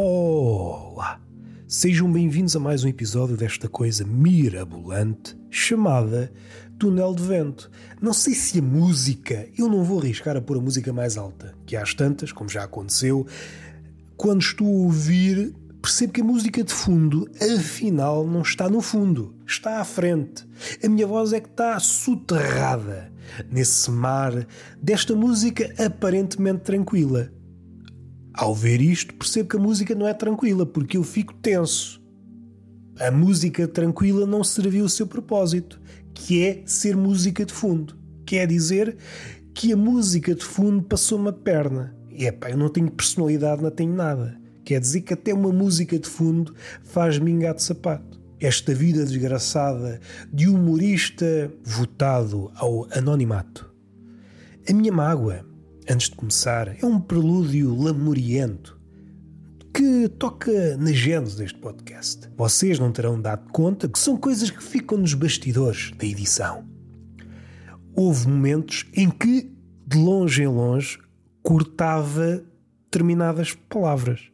Olá! Sejam bem-vindos a mais um episódio desta coisa mirabolante chamada Túnel de Vento. Não sei se a música, eu não vou arriscar a pôr a música mais alta, que às tantas, como já aconteceu, quando estou a ouvir, percebo que a música de fundo, afinal, não está no fundo, está à frente. A minha voz é que está soterrada nesse mar desta música aparentemente tranquila. Ao ver isto, percebo que a música não é tranquila, porque eu fico tenso. A música tranquila não serviu o seu propósito, que é ser música de fundo. Quer dizer que a música de fundo passou uma perna. E é pá, eu não tenho personalidade, não tenho nada. Quer dizer que até uma música de fundo faz-me de sapato. Esta vida desgraçada de humorista votado ao anonimato. A minha mágoa antes de começar, é um prelúdio lamuriento que toca na gênese deste podcast. Vocês não terão dado conta que são coisas que ficam nos bastidores da edição. Houve momentos em que, de longe em longe, cortava determinadas palavras.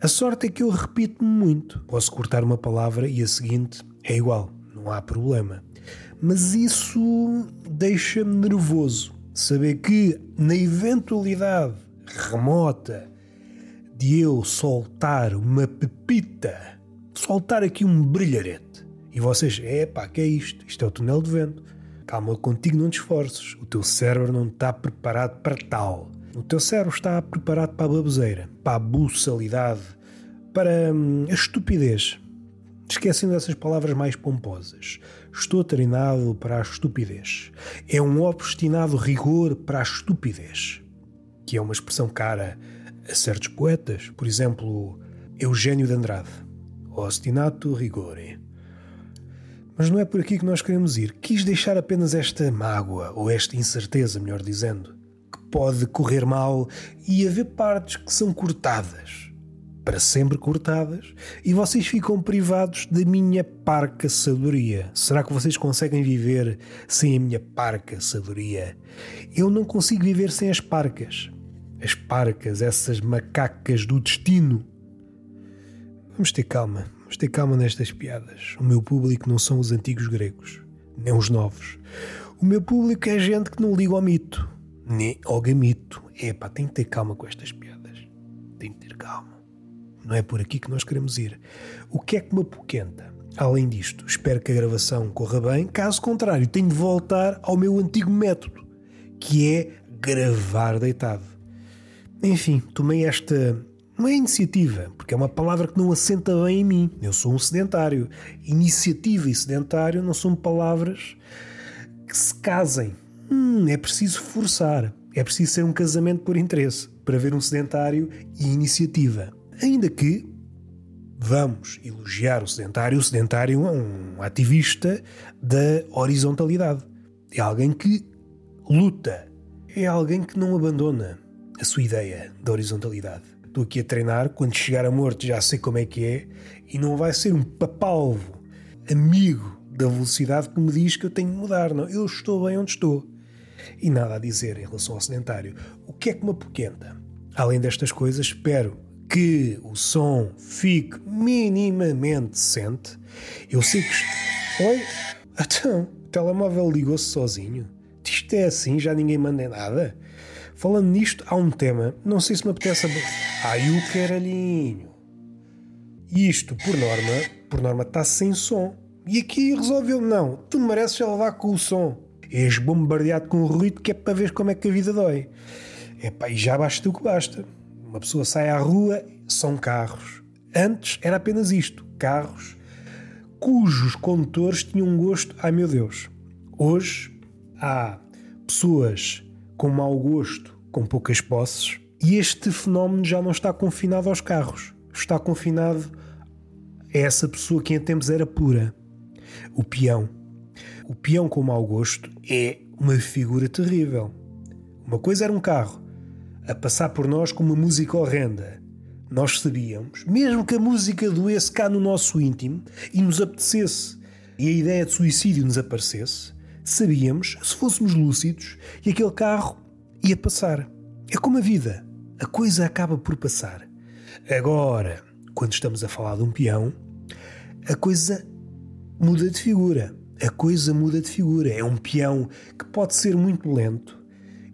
A sorte é que eu repito-me muito. Posso cortar uma palavra e a seguinte é igual, não há problema. Mas isso deixa-me nervoso saber que, na eventualidade remota de eu soltar uma pepita, soltar aqui um brilharete, e vocês, é pá, que é isto? Isto é o túnel de vento. Calma, contigo não te esforces. O teu cérebro não está preparado para tal. O teu cérebro está preparado para a baboseira, para a buçalidade, para hum, a estupidez. Esquecendo dessas palavras mais pomposas. Estou treinado para a estupidez. É um obstinado rigor para a estupidez. Que é uma expressão cara a certos poetas. Por exemplo, Eugênio de Andrade. Ostinato rigore. Mas não é por aqui que nós queremos ir. Quis deixar apenas esta mágoa, ou esta incerteza, melhor dizendo, que pode correr mal e haver partes que são cortadas para sempre cortadas e vocês ficam privados da minha parca sabedoria. Será que vocês conseguem viver sem a minha parca sabedoria? Eu não consigo viver sem as parcas. As parcas, essas macacas do destino. Vamos ter calma, vamos ter calma nestas piadas. O meu público não são os antigos gregos, nem os novos. O meu público é gente que não liga ao mito, nem ao gamito. Epá, tem que ter calma com estas piadas. Tem que ter calma. Não é por aqui que nós queremos ir. O que é que me apoquenta? Além disto, espero que a gravação corra bem. Caso contrário, tenho de voltar ao meu antigo método, que é gravar deitado. Enfim, tomei esta. É iniciativa, porque é uma palavra que não assenta bem em mim. Eu sou um sedentário. Iniciativa e sedentário não são palavras que se casem. Hum, é preciso forçar. É preciso ser um casamento por interesse para ver um sedentário e iniciativa. Ainda que vamos elogiar o sedentário, o sedentário é um ativista da horizontalidade. É alguém que luta. É alguém que não abandona a sua ideia da horizontalidade. Estou aqui a treinar, quando chegar a morte já sei como é que é, e não vai ser um papalvo amigo da velocidade que me diz que eu tenho de mudar. Não, eu estou bem onde estou. E nada a dizer em relação ao sedentário. O que é que me apoquenta? Além destas coisas, espero que o som fique minimamente decente, eu sei que. Oi? Então, o telemóvel ligou-se sozinho. Isto é assim, já ninguém manda nada. Falando nisto, há um tema, não sei se me apetece. Ai, o caralhinho. Isto, por norma, por norma está sem som. E aqui resolveu, não, tu mereces levar com o som. És bombardeado com o ruído que é para ver como é que a vida dói. Epá, e já basta o que basta. Uma pessoa sai à rua, são carros. Antes era apenas isto: carros cujos condutores tinham um gosto, ai meu Deus. Hoje há pessoas com mau gosto, com poucas posses, e este fenómeno já não está confinado aos carros, está confinado a essa pessoa que em tempos era pura, o peão. O peão com mau gosto é uma figura terrível. Uma coisa era um carro, a passar por nós com uma música horrenda. Nós sabíamos, mesmo que a música doesse cá no nosso íntimo e nos apetecesse e a ideia de suicídio nos aparecesse, sabíamos, se fôssemos lúcidos, que aquele carro ia passar. É como a vida. A coisa acaba por passar. Agora, quando estamos a falar de um peão, a coisa muda de figura. A coisa muda de figura. É um peão que pode ser muito lento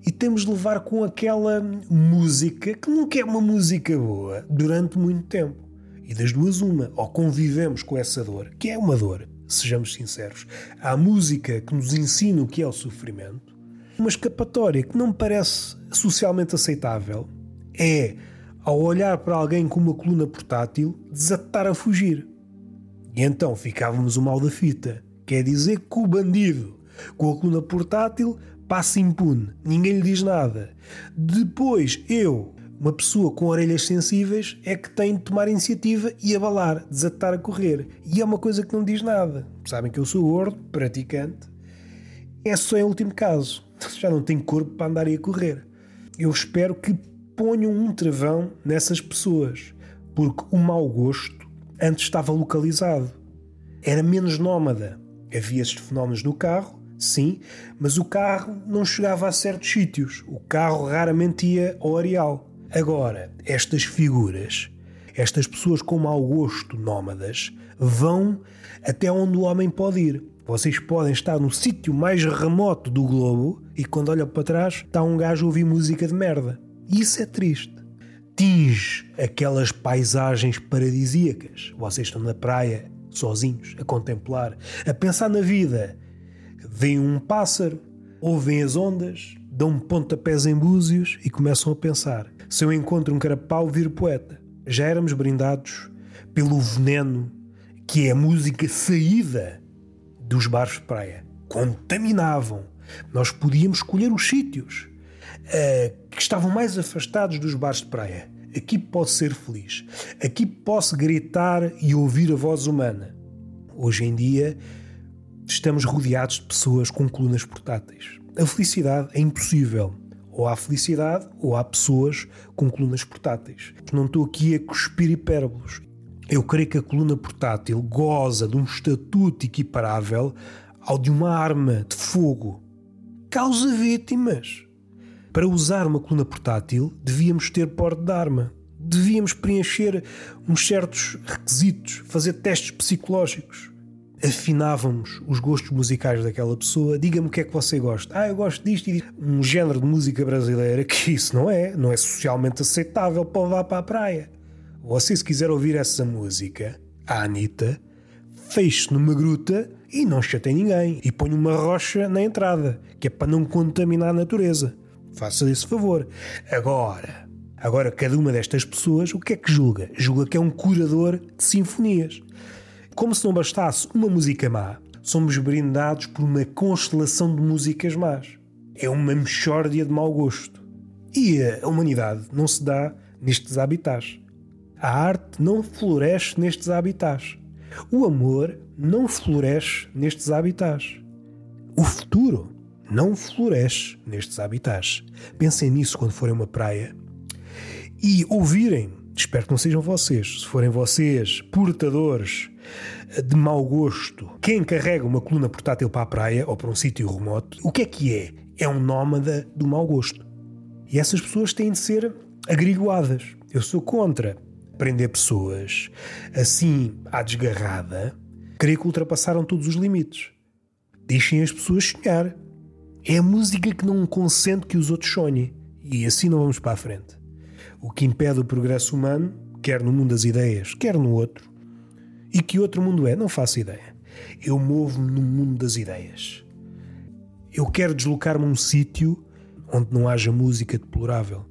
e temos de levar com aquela música que nunca é uma música boa durante muito tempo. E das duas, uma. Ou convivemos com essa dor, que é uma dor, sejamos sinceros. Há música que nos ensina o que é o sofrimento. Uma escapatória que não parece socialmente aceitável é, ao olhar para alguém com uma coluna portátil, desatar a fugir. E então ficávamos o mal da fita. Quer dizer que o bandido com a coluna portátil passa impune, ninguém lhe diz nada. Depois eu, uma pessoa com orelhas sensíveis, é que tem de tomar iniciativa e abalar, desatar a correr. E é uma coisa que não diz nada. Sabem que eu sou gordo, praticante. É só em último caso. Já não tenho corpo para andar e a correr. Eu espero que ponham um travão nessas pessoas, porque o mau gosto antes estava localizado. Era menos nómada. Havia estes fenómenos no carro, sim, mas o carro não chegava a certos sítios. O carro raramente ia ao areal. Agora, estas figuras, estas pessoas com mau gosto nómadas, vão até onde o homem pode ir. Vocês podem estar no sítio mais remoto do globo e quando olham para trás está um gajo a ouvir música de merda. Isso é triste. Tinge aquelas paisagens paradisíacas. Vocês estão na praia, sozinhos, a contemplar, a pensar na vida. Vem um pássaro, ouvem as ondas, dão pontapés em búzios e começam a pensar: se eu encontro um carapau, viro poeta. Já éramos brindados pelo veneno que é a música saída dos bares de praia. Contaminavam. Nós podíamos escolher os sítios uh, que estavam mais afastados dos bares de praia. Aqui posso ser feliz. Aqui posso gritar e ouvir a voz humana. Hoje em dia estamos rodeados de pessoas com colunas portáteis. A felicidade é impossível. Ou há felicidade ou há pessoas com colunas portáteis. Não estou aqui a cuspir hipérbolos. Eu creio que a coluna portátil goza de um estatuto equiparável ao de uma arma de fogo. Causa vítimas. Para usar uma coluna portátil, devíamos ter porte de arma. Devíamos preencher uns certos requisitos, fazer testes psicológicos. Afinávamos os gostos musicais daquela pessoa. Diga-me o que é que você gosta. Ah, eu gosto disto e disto. Um género de música brasileira que isso não é, não é socialmente aceitável para levar para a praia. Você, se quiser ouvir essa música, a Anitta, feche-se numa gruta e não chateie ninguém. E põe uma rocha na entrada, que é para não contaminar a natureza. Faça esse favor. Agora, agora cada uma destas pessoas, o que é que julga? Julga que é um curador de sinfonias. Como se não bastasse uma música má, somos brindados por uma constelação de músicas más. É uma mexórdia de mau gosto. E a humanidade não se dá nestes habitats. A arte não floresce nestes habitats. O amor não floresce nestes habitats. O futuro não floresce nestes habitats. Pensem nisso quando forem uma praia e ouvirem. Espero que não sejam vocês. Se forem vocês portadores de mau gosto, quem carrega uma coluna portátil para a praia ou para um sítio remoto, o que é que é? É um nómada do mau gosto. E essas pessoas têm de ser agrigoadas. Eu sou contra prender pessoas assim à desgarrada. Creio que ultrapassaram todos os limites. Deixem as pessoas sonhar. É a música que não consente que os outros sonhem. E assim não vamos para a frente. O que impede o progresso humano, quer no mundo das ideias, quer no outro. E que outro mundo é? Não faço ideia. Eu movo-me no mundo das ideias. Eu quero deslocar-me a um sítio onde não haja música deplorável.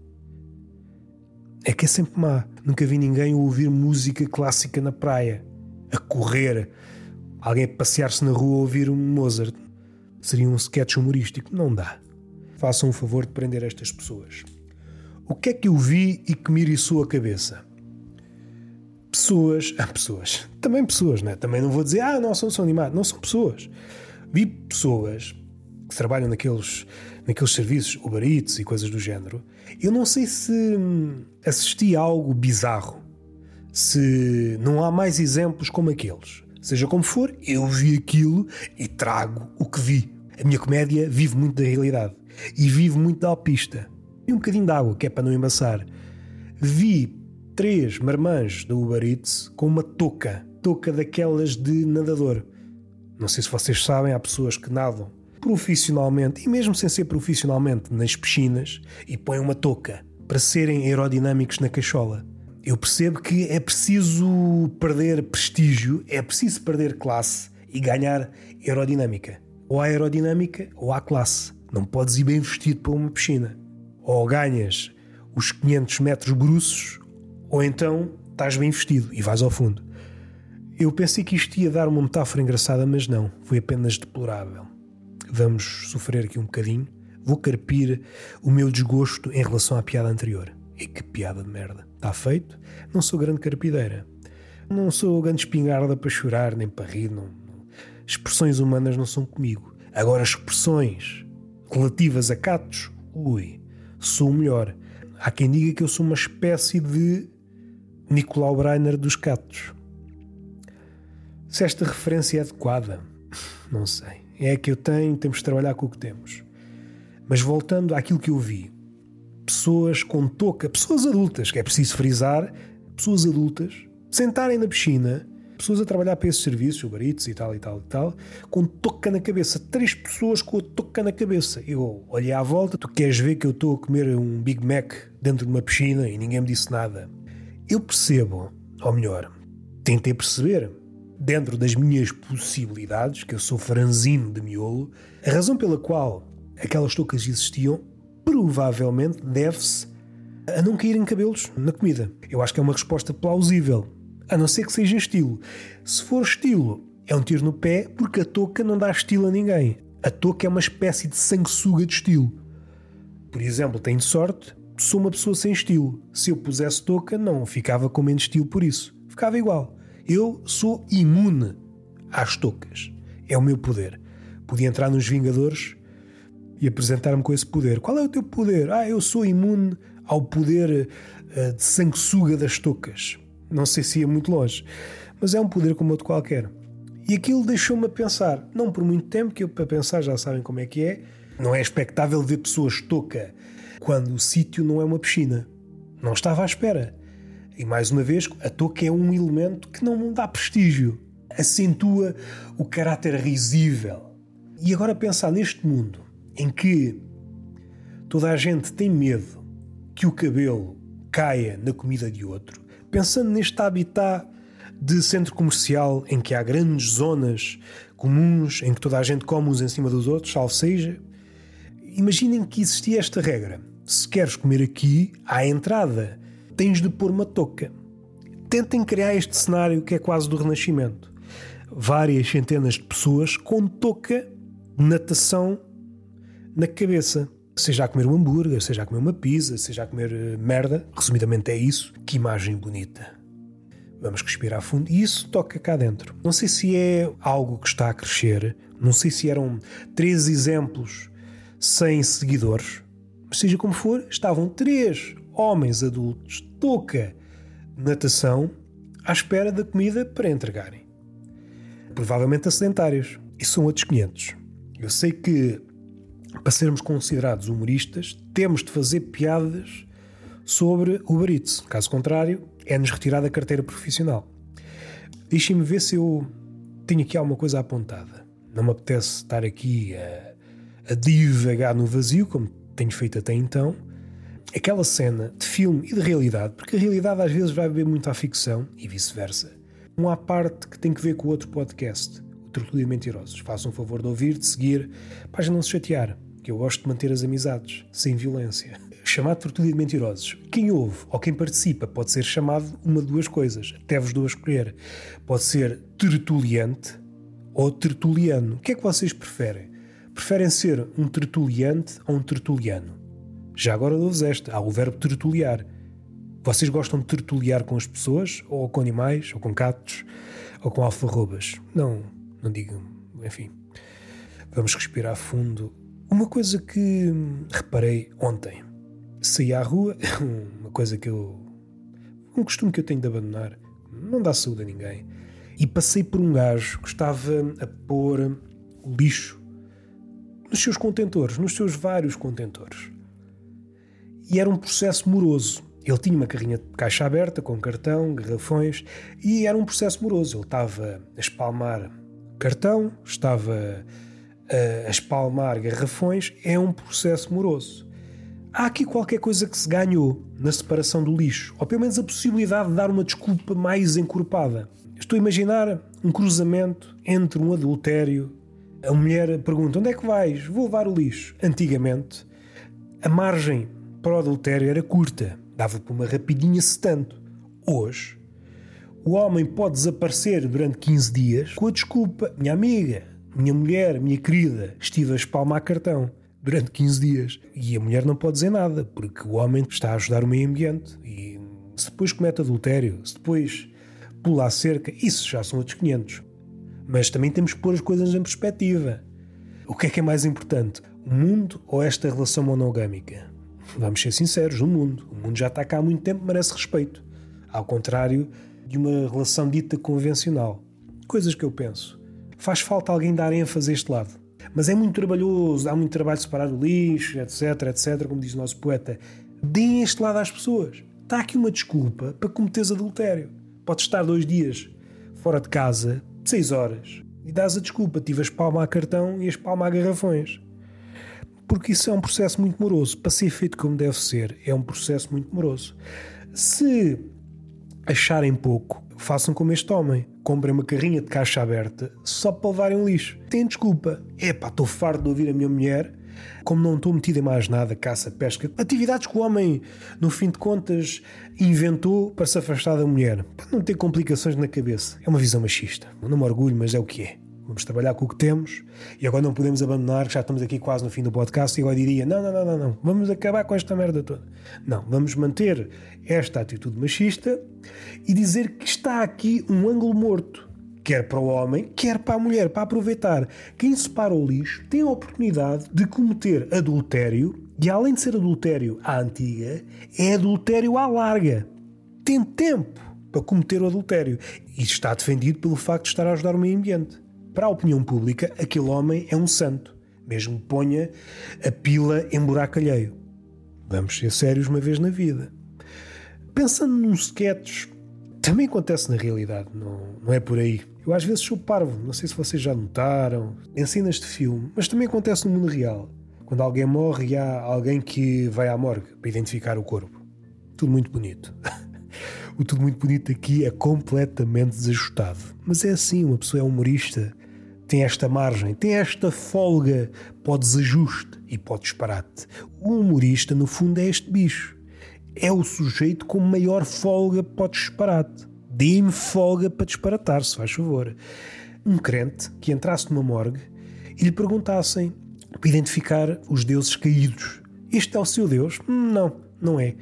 É que é sempre má. Nunca vi ninguém ouvir música clássica na praia, a correr. Alguém a passear-se na rua a ouvir um Mozart seria um sketch humorístico. Não dá. Façam o favor de prender estas pessoas. O que é que eu vi e que me iriçou a cabeça? Pessoas. Ah, pessoas. Também pessoas, né? Também não vou dizer, ah, não, são, são animados. Não são pessoas. Vi pessoas que trabalham naqueles, naqueles serviços Uber Eats e coisas do género. Eu não sei se hum, assisti a algo bizarro. Se não há mais exemplos como aqueles. Seja como for, eu vi aquilo e trago o que vi. A minha comédia vive muito da realidade e vive muito da alpista. E um bocadinho de água, que é para não embaçar. Vi três marmãs da Uber Eats com uma touca, touca daquelas de nadador. Não sei se vocês sabem, há pessoas que nadam profissionalmente e mesmo sem ser profissionalmente nas piscinas e põem uma touca para serem aerodinâmicos na cachola. Eu percebo que é preciso perder prestígio, é preciso perder classe e ganhar aerodinâmica. Ou há aerodinâmica ou há classe. Não podes ir bem vestido para uma piscina. Ou ganhas os 500 metros bruços, ou então estás bem vestido e vais ao fundo. Eu pensei que isto ia dar uma metáfora engraçada, mas não, foi apenas deplorável. Vamos sofrer aqui um bocadinho. Vou carpir o meu desgosto em relação à piada anterior. E que piada de merda. Está feito? Não sou grande carpideira. Não sou grande espingarda para chorar nem para rir. Não. Expressões humanas não são comigo. Agora, expressões relativas a catos, ui, sou o melhor. Há quem diga que eu sou uma espécie de Nicolau Breiner dos catos. Se esta referência é adequada, não sei. É a que eu tenho, temos de trabalhar com o que temos. Mas voltando àquilo que eu vi, pessoas com touca, pessoas adultas, que é preciso frisar, pessoas adultas, sentarem na piscina, pessoas a trabalhar para esses serviços, Uber Eats e tal e tal e tal, com touca na cabeça. Três pessoas com a touca na cabeça. Eu olhei à volta, tu queres ver que eu estou a comer um Big Mac dentro de uma piscina e ninguém me disse nada. Eu percebo, ou melhor, tentei perceber, dentro das minhas possibilidades, que eu sou franzino de miolo, a razão pela qual aquelas toucas existiam provavelmente deve-se a não caírem cabelos na comida. Eu acho que é uma resposta plausível, a não ser que seja estilo. Se for estilo, é um tiro no pé porque a touca não dá estilo a ninguém. A touca é uma espécie de sanguessuga de estilo. Por exemplo, tenho sorte, sou uma pessoa sem estilo. Se eu pusesse touca, não ficava com menos estilo por isso. Ficava igual. Eu sou imune às toucas. É o meu poder. Podia entrar nos Vingadores e apresentar-me com esse poder. Qual é o teu poder? Ah, eu sou imune ao poder uh, de sanguessuga das toucas. Não sei se ia muito longe, mas é um poder como outro qualquer. E aquilo deixou-me a pensar, não por muito tempo, que eu para pensar já sabem como é que é, não é expectável ver pessoas touca quando o sítio não é uma piscina. Não estava à espera. E mais uma vez, a touca é um elemento que não dá prestígio, acentua o caráter risível. E agora pensar neste mundo em que toda a gente tem medo que o cabelo caia na comida de outro, pensando neste habitat de centro comercial em que há grandes zonas comuns em que toda a gente come uns em cima dos outros, salvo seja, imaginem que existia esta regra. Se queres comer aqui, à entrada tens de pôr uma touca. Tentem criar este cenário que é quase do Renascimento. Várias centenas de pessoas com touca de natação na cabeça. Seja a comer um hambúrguer, seja a comer uma pizza, seja a comer uh, merda. Resumidamente é isso. Que imagem bonita. Vamos respirar fundo. E isso toca cá dentro. Não sei se é algo que está a crescer. Não sei se eram três exemplos sem seguidores. Seja como for, estavam três homens adultos, touca, natação, à espera da comida para entregarem. Provavelmente acidentários. E são outros 500. Eu sei que, para sermos considerados humoristas, temos de fazer piadas sobre o Eats. Caso contrário, é-nos retirada a carteira profissional. Deixem-me ver se eu tenho aqui alguma coisa apontada. Não me apetece estar aqui a, a divagar no vazio, como tenho feito até então aquela cena de filme e de realidade, porque a realidade às vezes vai beber muito à ficção e vice-versa. Não há parte que tem que ver com o outro podcast, o Tertúlia Mentirosos. Façam um favor de ouvir, de seguir, para não se chatear, que eu gosto de manter as amizades, sem violência. Chamado Tertúlia de Mentirosos. Quem ouve ou quem participa pode ser chamado uma de duas coisas, até vos dou a escolher. Pode ser tertuliante ou tertuliano. O que é que vocês preferem? Preferem ser um tertuliante ou um tertuliano? Já agora dou-vos esta: há o verbo tertuliar. Vocês gostam de tertuliar com as pessoas, ou com animais, ou com gatos, ou com alfarrobas? Não, não digam. Enfim, vamos respirar fundo. Uma coisa que reparei ontem: saí à rua, uma coisa que eu. um costume que eu tenho de abandonar, não dá saúde a ninguém, e passei por um gajo que estava a pôr lixo nos seus contentores, nos seus vários contentores. E era um processo moroso. Ele tinha uma carrinha de caixa aberta, com cartão, garrafões, e era um processo moroso. Ele estava a espalmar cartão, estava a espalmar garrafões, é um processo moroso. Há aqui qualquer coisa que se ganhou na separação do lixo, ou pelo menos a possibilidade de dar uma desculpa mais encorpada. Estou a imaginar um cruzamento entre um adultério. A mulher pergunta: Onde é que vais? Vou levar o lixo. Antigamente, a margem para o adultério era curta, dava para uma rapidinha se tanto. Hoje, o homem pode desaparecer durante 15 dias com a desculpa: Minha amiga, minha mulher, minha querida, estive a espalmar cartão durante 15 dias. E a mulher não pode dizer nada, porque o homem está a ajudar o meio ambiente. E se depois comete adultério, se depois pula a cerca, isso já são outros 500. Mas também temos que pôr as coisas em perspectiva. O que é que é mais importante? O mundo ou esta relação monogâmica? Vamos ser sinceros, o mundo. O mundo já está cá há muito tempo, merece respeito. Ao contrário de uma relação dita convencional. Coisas que eu penso. Faz falta alguém dar ênfase a este lado. Mas é muito trabalhoso, há muito trabalho de separar o lixo, etc, etc, como diz o nosso poeta. Deem este lado às pessoas. Está aqui uma desculpa para cometeres adultério. Podes estar dois dias fora de casa, seis horas, e dás a desculpa, tive a espalma a cartão e a espalma a garrafões. Porque isso é um processo muito moroso. Para ser feito como deve ser, é um processo muito moroso. Se acharem pouco, façam como este homem. Comprem uma carrinha de caixa aberta só para levarem um lixo. Tem desculpa. É estou farto de ouvir a minha mulher como não estou metido em mais nada, caça, pesca, atividades que o homem, no fim de contas, inventou para se afastar da mulher, para não ter complicações na cabeça. É uma visão machista. Não me orgulho, mas é o que é. Vamos trabalhar com o que temos e agora não podemos abandonar, já estamos aqui quase no fim do podcast e agora diria: não, não, não, não, não, vamos acabar com esta merda toda. Não, vamos manter esta atitude machista e dizer que está aqui um ângulo morto quer para o homem, quer para a mulher, para aproveitar. Quem separa o lixo tem a oportunidade de cometer adultério, e além de ser adultério à antiga, é adultério à larga. Tem tempo para cometer o adultério. E está defendido pelo facto de estar a ajudar o meio ambiente. Para a opinião pública, aquele homem é um santo, mesmo que ponha a pila em buraco alheio. Vamos ser sérios uma vez na vida. Pensando num sketch, também acontece na realidade, não, não é por aí. Eu às vezes sou parvo, não sei se vocês já notaram, em cenas de filme, mas também acontece no mundo real. Quando alguém morre e há alguém que vai à morgue para identificar o corpo. Tudo muito bonito. o tudo muito bonito aqui é completamente desajustado. Mas é assim, uma pessoa é humorista, tem esta margem, tem esta folga para o desajuste e para o disparate. O humorista, no fundo, é este bicho. É o sujeito com maior folga para o disparate. Dê-me folga para disparatar, se faz favor. Um crente que entrasse numa morgue e lhe perguntassem para identificar os deuses caídos. Este é o seu Deus? Não, não é.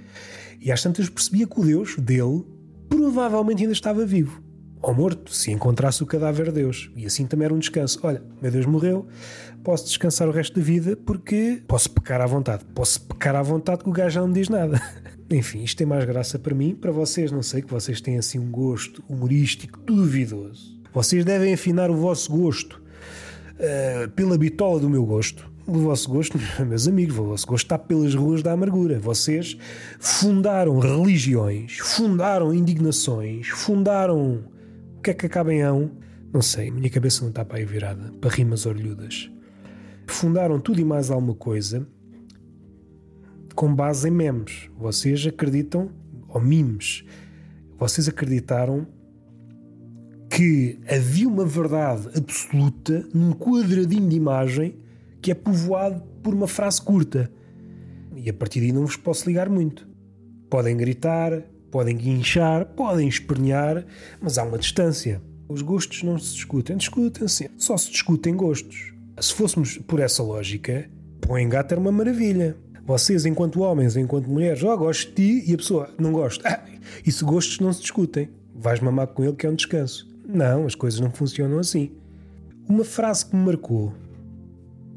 E às tantas percebia que o Deus dele provavelmente ainda estava vivo. Ou morto, se encontrasse o cadáver de Deus. E assim também era um descanso. Olha, meu Deus morreu, posso descansar o resto da vida porque posso pecar à vontade. Posso pecar à vontade que o gajo já não diz nada. Enfim, isto tem mais graça para mim, para vocês, não sei, que vocês têm assim um gosto humorístico duvidoso. Vocês devem afinar o vosso gosto uh, pela bitola do meu gosto. O vosso gosto, meus amigos, o vosso gosto está pelas ruas da amargura. Vocês fundaram religiões, fundaram indignações, fundaram. O que é que acaba em ão? Não sei, minha cabeça não está para aí virada, para rimas orlhudas. Fundaram tudo e mais alguma coisa com base em memes. Vocês acreditam, ou memes, vocês acreditaram que havia uma verdade absoluta num quadradinho de imagem que é povoado por uma frase curta. E a partir daí não vos posso ligar muito. Podem gritar, podem guinchar, podem espernear, mas há uma distância. Os gostos não se discutem, discutem-se. Só se discutem gostos. Se fôssemos por essa lógica, o engato era uma maravilha. Vocês, enquanto homens, enquanto mulheres, ó, oh, gosto de ti e a pessoa não gosta. Ah, isso gostos não se discutem. Vais mamar com ele que é um descanso. Não, as coisas não funcionam assim. Uma frase que me marcou,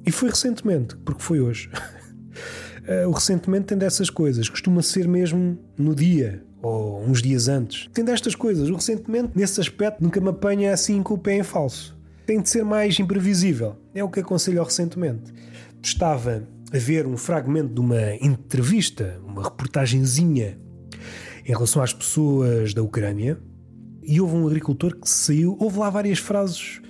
e foi recentemente, porque foi hoje. Eh, o recentemente tem dessas coisas, costuma ser mesmo no dia ou uns dias antes. Tem destas coisas. O recentemente, nesse aspecto, nunca me apanha assim com o pé em falso. Tem de ser mais imprevisível. É o que aconselho recentemente. Estava a ver um fragmento de uma entrevista, uma reportagenzinha em relação às pessoas da Ucrânia. E houve um agricultor que saiu, houve lá várias frases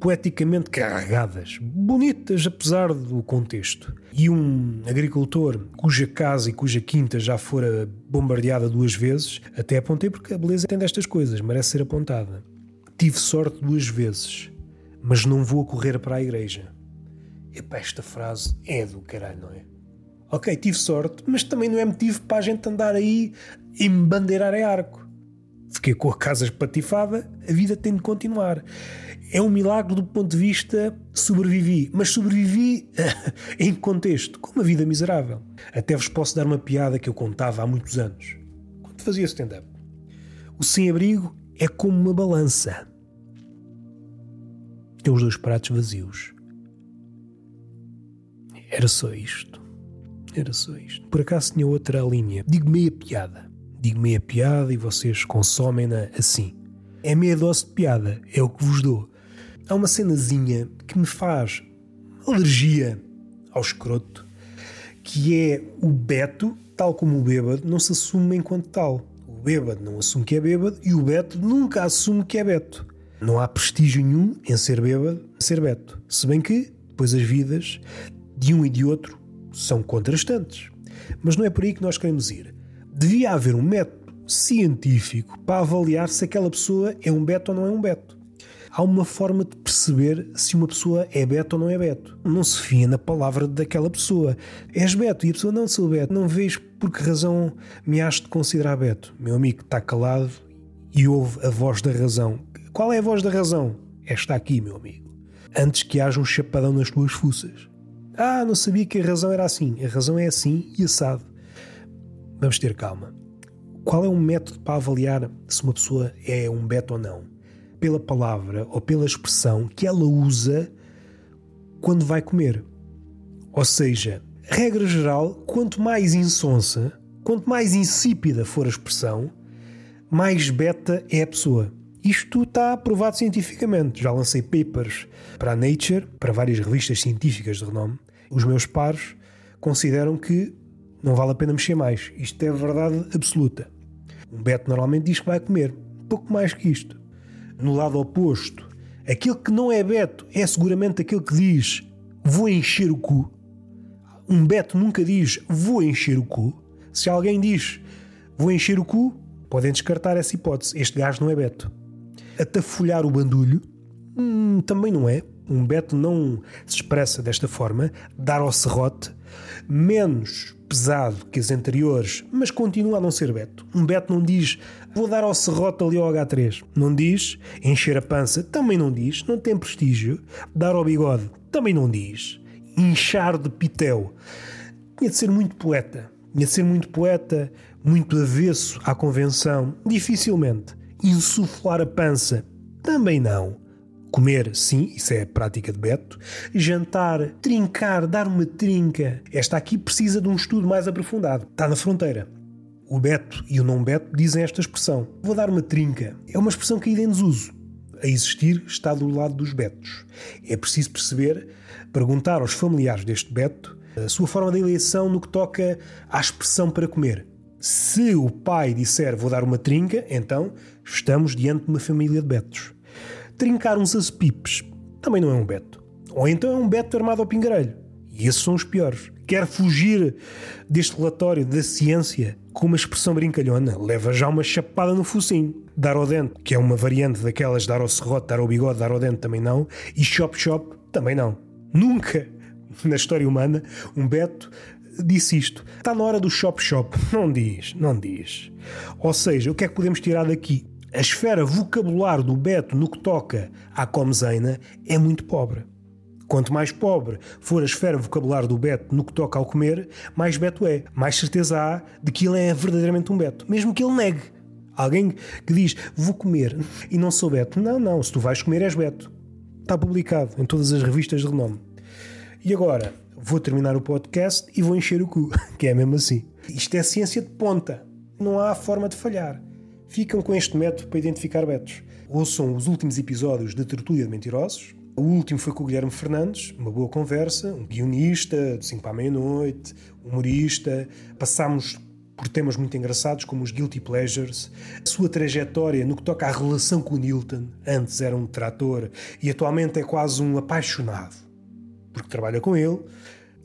poeticamente carregadas, bonitas apesar do contexto. E um agricultor cuja casa e cuja quinta já fora bombardeada duas vezes, até apontei porque a beleza tem destas coisas, merece ser apontada. Tive sorte duas vezes, mas não vou correr para a igreja. Epá, esta frase é do caralho, não é? Ok, tive sorte, mas também não é motivo para a gente andar aí e me bandeirar em arco. Fiquei com a casa espatifada, a vida tem de continuar é um milagre do ponto de vista sobrevivi, mas sobrevivi em contexto, com uma vida miserável. Até vos posso dar uma piada que eu contava há muitos anos, quando fazia stand-up. O sem-abrigo é como uma balança. Tem os dois pratos vazios. Era só isto. Era só isto. Por acaso tinha outra linha. Digo meia piada. Digo meia piada e vocês consomem-na assim. É meia dose de piada, é o que vos dou há uma cenazinha que me faz alergia ao escroto, que é o Beto, tal como o bêbado, não se assume enquanto tal. O bêbado não assume que é bêbado e o Beto nunca assume que é Beto. Não há prestígio nenhum em ser bêbado, ser Beto. Se bem que, depois as vidas de um e de outro são contrastantes. Mas não é por aí que nós queremos ir. Devia haver um método científico para avaliar se aquela pessoa é um Beto ou não é um Beto há uma forma de perceber se uma pessoa é beto ou não é beto. Não se fia na palavra daquela pessoa. És beto e a pessoa não sou beto. Não vejo por que razão me has de considerar beto. Meu amigo está calado e ouve a voz da razão. Qual é a voz da razão? Esta aqui, meu amigo. Antes que haja um chapadão nas tuas fuças. Ah, não sabia que a razão era assim. A razão é assim e assado. Vamos ter calma. Qual é um método para avaliar se uma pessoa é um beto ou não? Pela palavra ou pela expressão que ela usa quando vai comer. Ou seja, regra geral, quanto mais insonsa, quanto mais insípida for a expressão, mais beta é a pessoa. Isto está provado cientificamente. Já lancei papers para a Nature, para várias revistas científicas de renome. Os meus pares consideram que não vale a pena mexer mais. Isto é verdade absoluta. Um beto normalmente diz que vai comer. Pouco mais que isto no lado oposto. Aquele que não é Beto é seguramente aquele que diz vou encher o cu. Um Beto nunca diz vou encher o cu. Se alguém diz vou encher o cu, podem descartar essa hipótese. Este gajo não é Beto. Atafolhar o bandulho hum, também não é. Um Beto não se expressa desta forma. Dar ao serrote, menos pesado que as anteriores, mas continua a não ser Beto. Um Beto não diz vou dar ao serrote ali ao H3. Não diz. Encher a pança também não diz. Não tem prestígio. Dar ao bigode também não diz. Inchar de pitel. Tinha de ser muito poeta. Tinha de ser muito poeta, muito avesso à convenção. Dificilmente. Insuflar a pança também não. Comer, sim, isso é prática de Beto. Jantar, trincar, dar uma trinca. Esta aqui precisa de um estudo mais aprofundado. Está na fronteira. O Beto e o não Beto dizem esta expressão. Vou dar uma trinca. É uma expressão caída em desuso. A existir está do lado dos Betos. É preciso perceber, perguntar aos familiares deste Beto a sua forma de eleição no que toca à expressão para comer. Se o pai disser vou dar uma trinca, então estamos diante de uma família de Betos trincar uns azepipes também não é um Beto. Ou então é um Beto armado ao pingarelho. E esses são os piores. Quer fugir deste relatório da ciência com uma expressão brincalhona, leva já uma chapada no focinho. Dar ao dente, que é uma variante daquelas dar ao serrote, dar ao bigode, dar ao dente também não. E chop chop também não. Nunca na história humana um Beto disse isto. Está na hora do chop chop. Não diz, não diz. Ou seja, o que é que podemos tirar daqui? A esfera vocabular do Beto no que toca à comezeina é muito pobre. Quanto mais pobre for a esfera vocabular do Beto no que toca ao comer, mais Beto é. Mais certeza há de que ele é verdadeiramente um Beto, mesmo que ele negue. Alguém que diz vou comer e não sou Beto. Não, não, se tu vais comer és Beto. Está publicado em todas as revistas de renome. E agora vou terminar o podcast e vou encher o cu, que é mesmo assim. Isto é ciência de ponta. Não há forma de falhar ficam com este método para identificar betos. Ouçam os últimos episódios de Tertúlia de Mentirosos. O último foi com o Guilherme Fernandes, uma boa conversa, um guionista, de 5 para a meia-noite, humorista. Passámos por temas muito engraçados como os Guilty Pleasures, a sua trajetória no que toca à relação com o Newton. Antes era um trator e atualmente é quase um apaixonado, porque trabalha com ele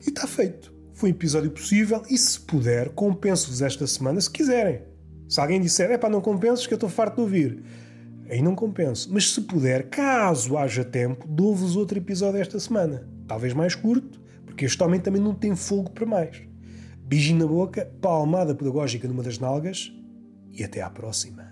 e está feito. Foi um episódio possível e, se puder, compenso-vos esta semana se quiserem. Se alguém disser, é pá, não compenses que eu estou farto de ouvir, aí não compenso. Mas se puder, caso haja tempo, dou-vos outro episódio esta semana. Talvez mais curto, porque este homem também não tem fogo para mais. Beijinho na boca, palmada pedagógica numa das nalgas e até à próxima.